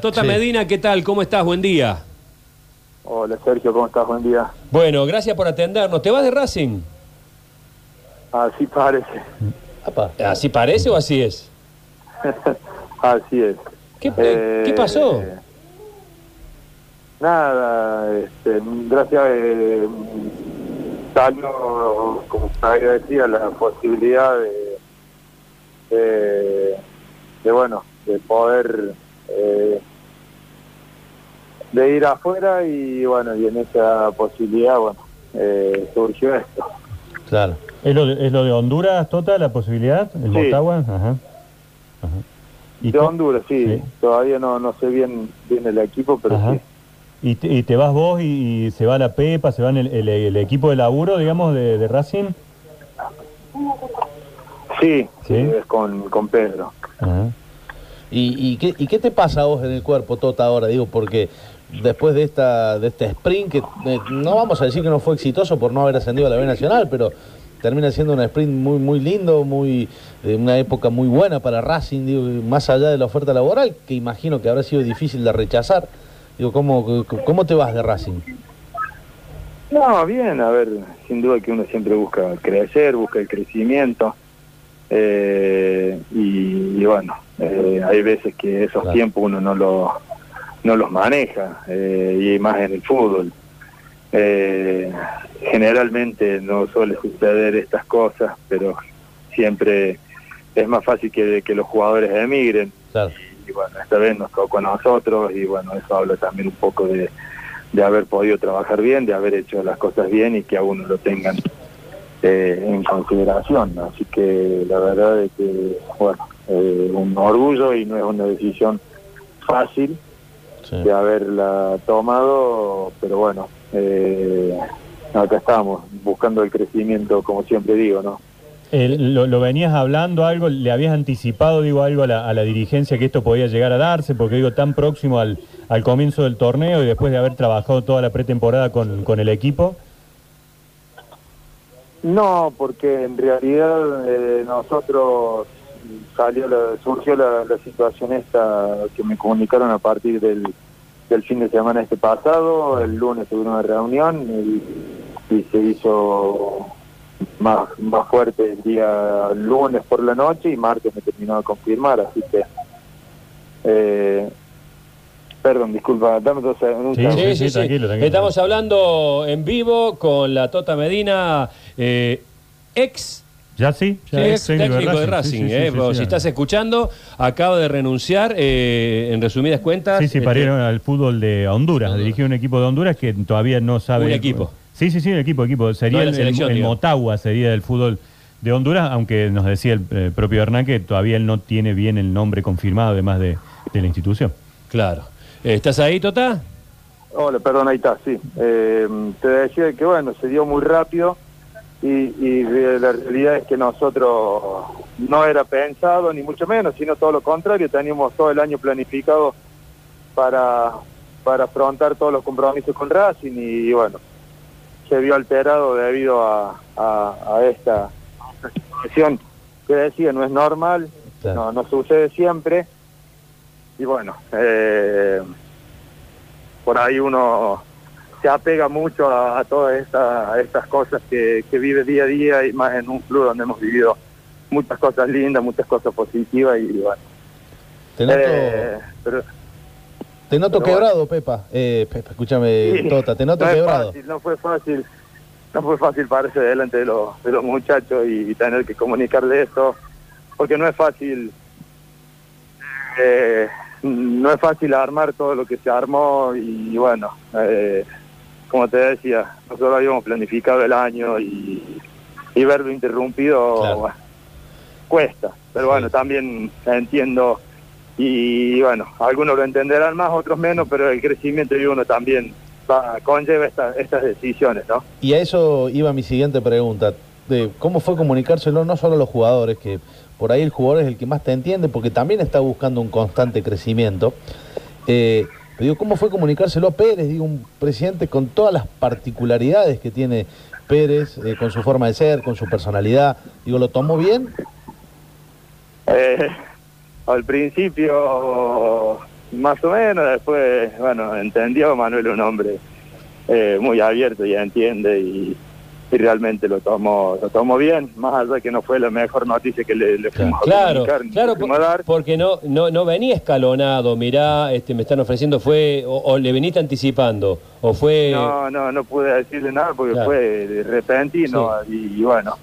Tota Sí. Medina, ¿qué tal? ¿Cómo estás? Buen día. Hola Sergio, ¿cómo estás? Buen día. Bueno, gracias por atendernos. ¿Te vas de Racing? Así parece. ¿Así parece o así es? Así es. ¿Qué, Eh, ¿qué pasó? Nada, este, gracias eh, salió, como decía, la posibilidad de, de, de, bueno, de poder eh, de ir afuera y bueno, y en esa posibilidad, bueno, eh, surgió esto. Claro. ¿Es lo, de, ¿Es lo de Honduras, Tota, la posibilidad? ¿El Sí. Motagua? Ajá. Ajá. ¿Y De Honduras, sí, Sí. todavía no, no sé bien, bien el equipo, pero Ajá. sí. ¿Y te, y te vas vos y, y se va la Pepa, se va el, el- el equipo de laburo, digamos, de, de Racing? Sí, sí, ¿Sí? es con, con Pedro. Ajá. ¿Y, y, qué, ¿Y qué te pasa a vos en el cuerpo, Tota, ahora? Digo, porque después de esta de este sprint, que eh, no vamos a decir que no fue exitoso por no haber ascendido a la B Nacional, pero termina siendo un sprint muy muy lindo, muy de una época muy buena para Racing, digo, más allá de la oferta laboral, que imagino que habrá sido difícil de rechazar. Digo, ¿cómo, cómo te vas de Racing? No, bien, a ver, sin duda que uno siempre busca crecer, busca el crecimiento. eh, y bueno, eh, hay veces que esos Claro. tiempos uno no, lo, no los maneja, eh, y más en el fútbol. Eh, generalmente no suele suceder estas cosas, pero siempre es más fácil que, que los jugadores emigren. Claro. y bueno, esta vez nos tocó a nosotros y bueno, eso habla también un poco de, de haber podido trabajar bien, de haber hecho las cosas bien y que a uno lo tengan eh, en consideración. Así que la verdad es que, bueno, eh, un orgullo y no es una decisión fácil Sí. de haberla tomado, pero bueno, eh, acá estamos, buscando el crecimiento, como siempre digo, ¿no? Lo venías hablando algo? ¿Le habías anticipado, digo, algo a la, a la dirigencia que esto podía llegar a darse? Porque digo, tan próximo al, al comienzo del torneo y después de haber trabajado toda la pretemporada con, con el equipo. No, porque en realidad eh, nosotros salió la- surgió la, la situación esta que me comunicaron a partir del, del fin de semana este pasado. El lunes tuvieron una reunión y, y se hizo más, más fuerte el día lunes por la noche y martes me terminó de confirmar, así que... Eh, perdón, disculpa, dame dos segundos. Sí, Sí, sí, sí. tranquilo, tranquilo. Estamos hablando en vivo con la Tota Medina, eh, ex, ¿Ya sí? sí, Ya ex técnico de Racing. Sí, sí, sí, eh, sí, vos, sí, si estás escuchando, acaba de renunciar, eh, en resumidas cuentas. Sí, sí, este, parieron al fútbol de Honduras, Honduras. dirigió un equipo de Honduras que todavía no sabe... Un equipo. Sí, sí, sí, un equipo, equipo. Sería No, el, el- el. Motagua, sería el fútbol de Honduras, aunque nos decía el eh, propio Hernán que todavía él no tiene bien el nombre confirmado, además de, de la institución. Claro. ¿Estás ahí, Tota? Hola, perdón, ahí está, sí. Eh, te decía que, bueno, se dio muy rápido y, y la realidad es que nosotros no era pensado, ni mucho menos, sino todo lo contrario, teníamos todo el año planificado para, para afrontar todos los compromisos con Racing y, bueno, se vio alterado debido a, a, a esta, situación que decía, no es normal, Claro. no, no sucede siempre y bueno, eh, por ahí uno se apega mucho a, a todas estas, a estas cosas que, que vive día a día y más en un club donde hemos vivido muchas cosas lindas, muchas cosas positivas y bueno. Te noto, eh, pero te noto pero quebrado, Pepa. Eh, Pepa, escúchame, sí, Tota, te noto no quebrado. fácil, no fue fácil, no fue fácil pararse delante de los, de los muchachos y, tener que comunicarle eso, porque no es fácil, eh, no es fácil armar todo lo que se armó y, bueno, eh, como te decía, nosotros habíamos planificado el año y, y verlo interrumpido Claro. bueno, cuesta, pero Sí. bueno, también entiendo y bueno, algunos lo entenderán más, otros menos, pero el crecimiento de uno también va, conlleva esta- estas decisiones, ¿no? Y a eso iba mi siguiente pregunta. De ¿Cómo fue comunicárselo no solo a los jugadores, que por ahí el jugador es el que más te entiende, porque también está buscando un constante crecimiento? Eh, digo, ¿cómo fue comunicárselo a Pérez? Digo, un presidente con todas las particularidades que tiene Pérez, eh, con su forma de ser, con su personalidad. Digo, ¿lo tomó bien? Eh, al principio más o menos, después, bueno, entendió, Manuel un hombre eh, muy abierto y entiende y, y realmente lo tomó, lo tomó bien, más allá que no fue la mejor noticia que le, le fuimos a Claro, comunicar, ni claro, a dar. por- porque no, no, no venía escalonado, mirá, este, me están ofreciendo, fue, o, o le veniste anticipando, o fue... No, no, no pude decirle nada porque Claro. fue de repentino y, y bueno.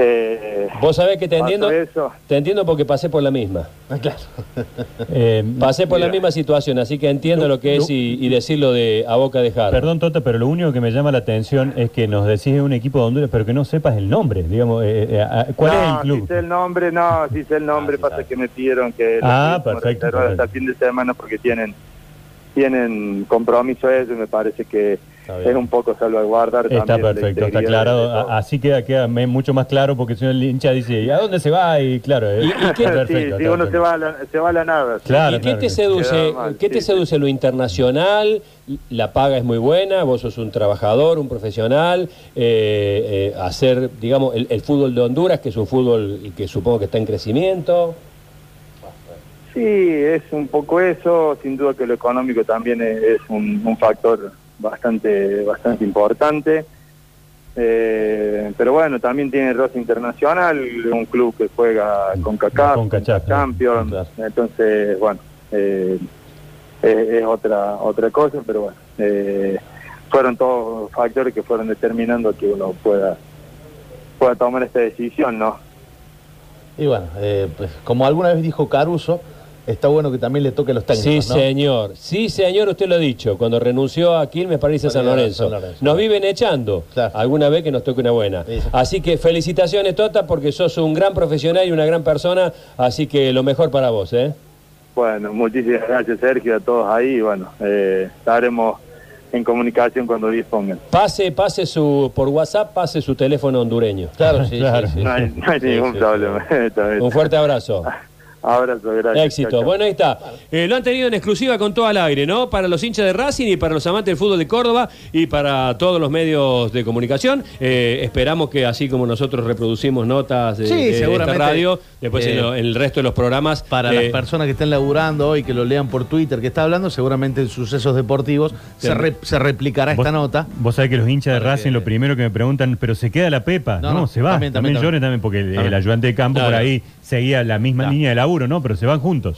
Eh, Eh, Vos sabés que te entiendo, eso. te entiendo porque pasé por la misma. Claro. Eh, Pasé por la Mira. misma situación, así que entiendo lo que es y, y decirlo de a boca de jarro. Perdón, Tota, pero lo único que me llama la atención es que nos decís un equipo de Honduras, pero que no sepas el nombre. Digamos, eh, eh, ah, ¿cuál no, es el club? Si sé el nombre, no, si sé el nombre, Ah, pasa sabe. que me pidieron que Ah, perfecto, reservar hasta el perfecto. fin de semana porque tienen tienen compromiso ellos y me parece que Es un poco salvaguardar Está también perfecto, está. A- Así queda, queda mucho más claro porque si no el hincha dice, ¿y a dónde se va? Y claro, eh, ¿Y- y qué- perfecto. sí, está uno se va, a la, se va a la nada. Claro, ¿Y qué claro te seduce? Mal, ¿Qué te sí, seduce? ¿Lo internacional? ¿La paga es muy buena? ¿Vos sos un trabajador, un profesional? Eh, eh, hacer, digamos, el, el fútbol de Honduras, que es un fútbol que supongo que está en crecimiento. Sí, es un poco eso, sin duda que lo económico también es, es un, un factor bastante bastante importante. Eh, pero bueno, también tiene roce internacional, un club que juega con CACAF, Con Champions, claro. entonces bueno, eh, es, es otra otra cosa, pero bueno, eh, fueron todos factores que fueron determinando que uno pueda pueda tomar esta decisión, ¿no? Y bueno, pues, como alguna vez dijo Caruso, está bueno que también le toque a los técnicos, Sí, ¿no? señor. Sí, señor, usted lo ha dicho. Cuando renunció a Quilmes para irse a San Lorenzo. San Lorenzo. Nos viven echando. Claro. Alguna vez que nos toque una buena. Sí, sí. Así que felicitaciones, Tota, porque sos un gran profesional y una gran persona. Así que lo mejor para vos, ¿eh? Bueno, muchísimas gracias Sergio, a todos ahí. y Bueno, eh, estaremos en comunicación cuando dispongan. Pase, pase su, por WhatsApp, pase su teléfono hondureño. Claro, sí, Claro. sí, sí, No hay, no ningún sí, problema. Un fuerte abrazo. Abrazo, gracias. Éxito. Chao, chao. Bueno, ahí está. Eh, lo han tenido en exclusiva con todo al aire, ¿no? Para los hinchas de Racing y para los amantes del fútbol de Córdoba y para todos los medios de comunicación. Eh, esperamos que así como nosotros reproducimos notas de, Sí, de esta radio, después en, Eh, lo- en el resto de los programas. Para eh, las personas que estén laburando hoy, que lo lean por Twitter, que está hablando, seguramente en sucesos deportivos se, re- se replicará esta nota. Vos sabés que los hinchas de Racing que- lo primero que me preguntan, pero se queda la Pepa. No, No, no, se va. también, También, también, lloren también porque el, ayudante de campo por ahí seguía la misma Claro. línea de laburo, ¿no? Pero se van juntos.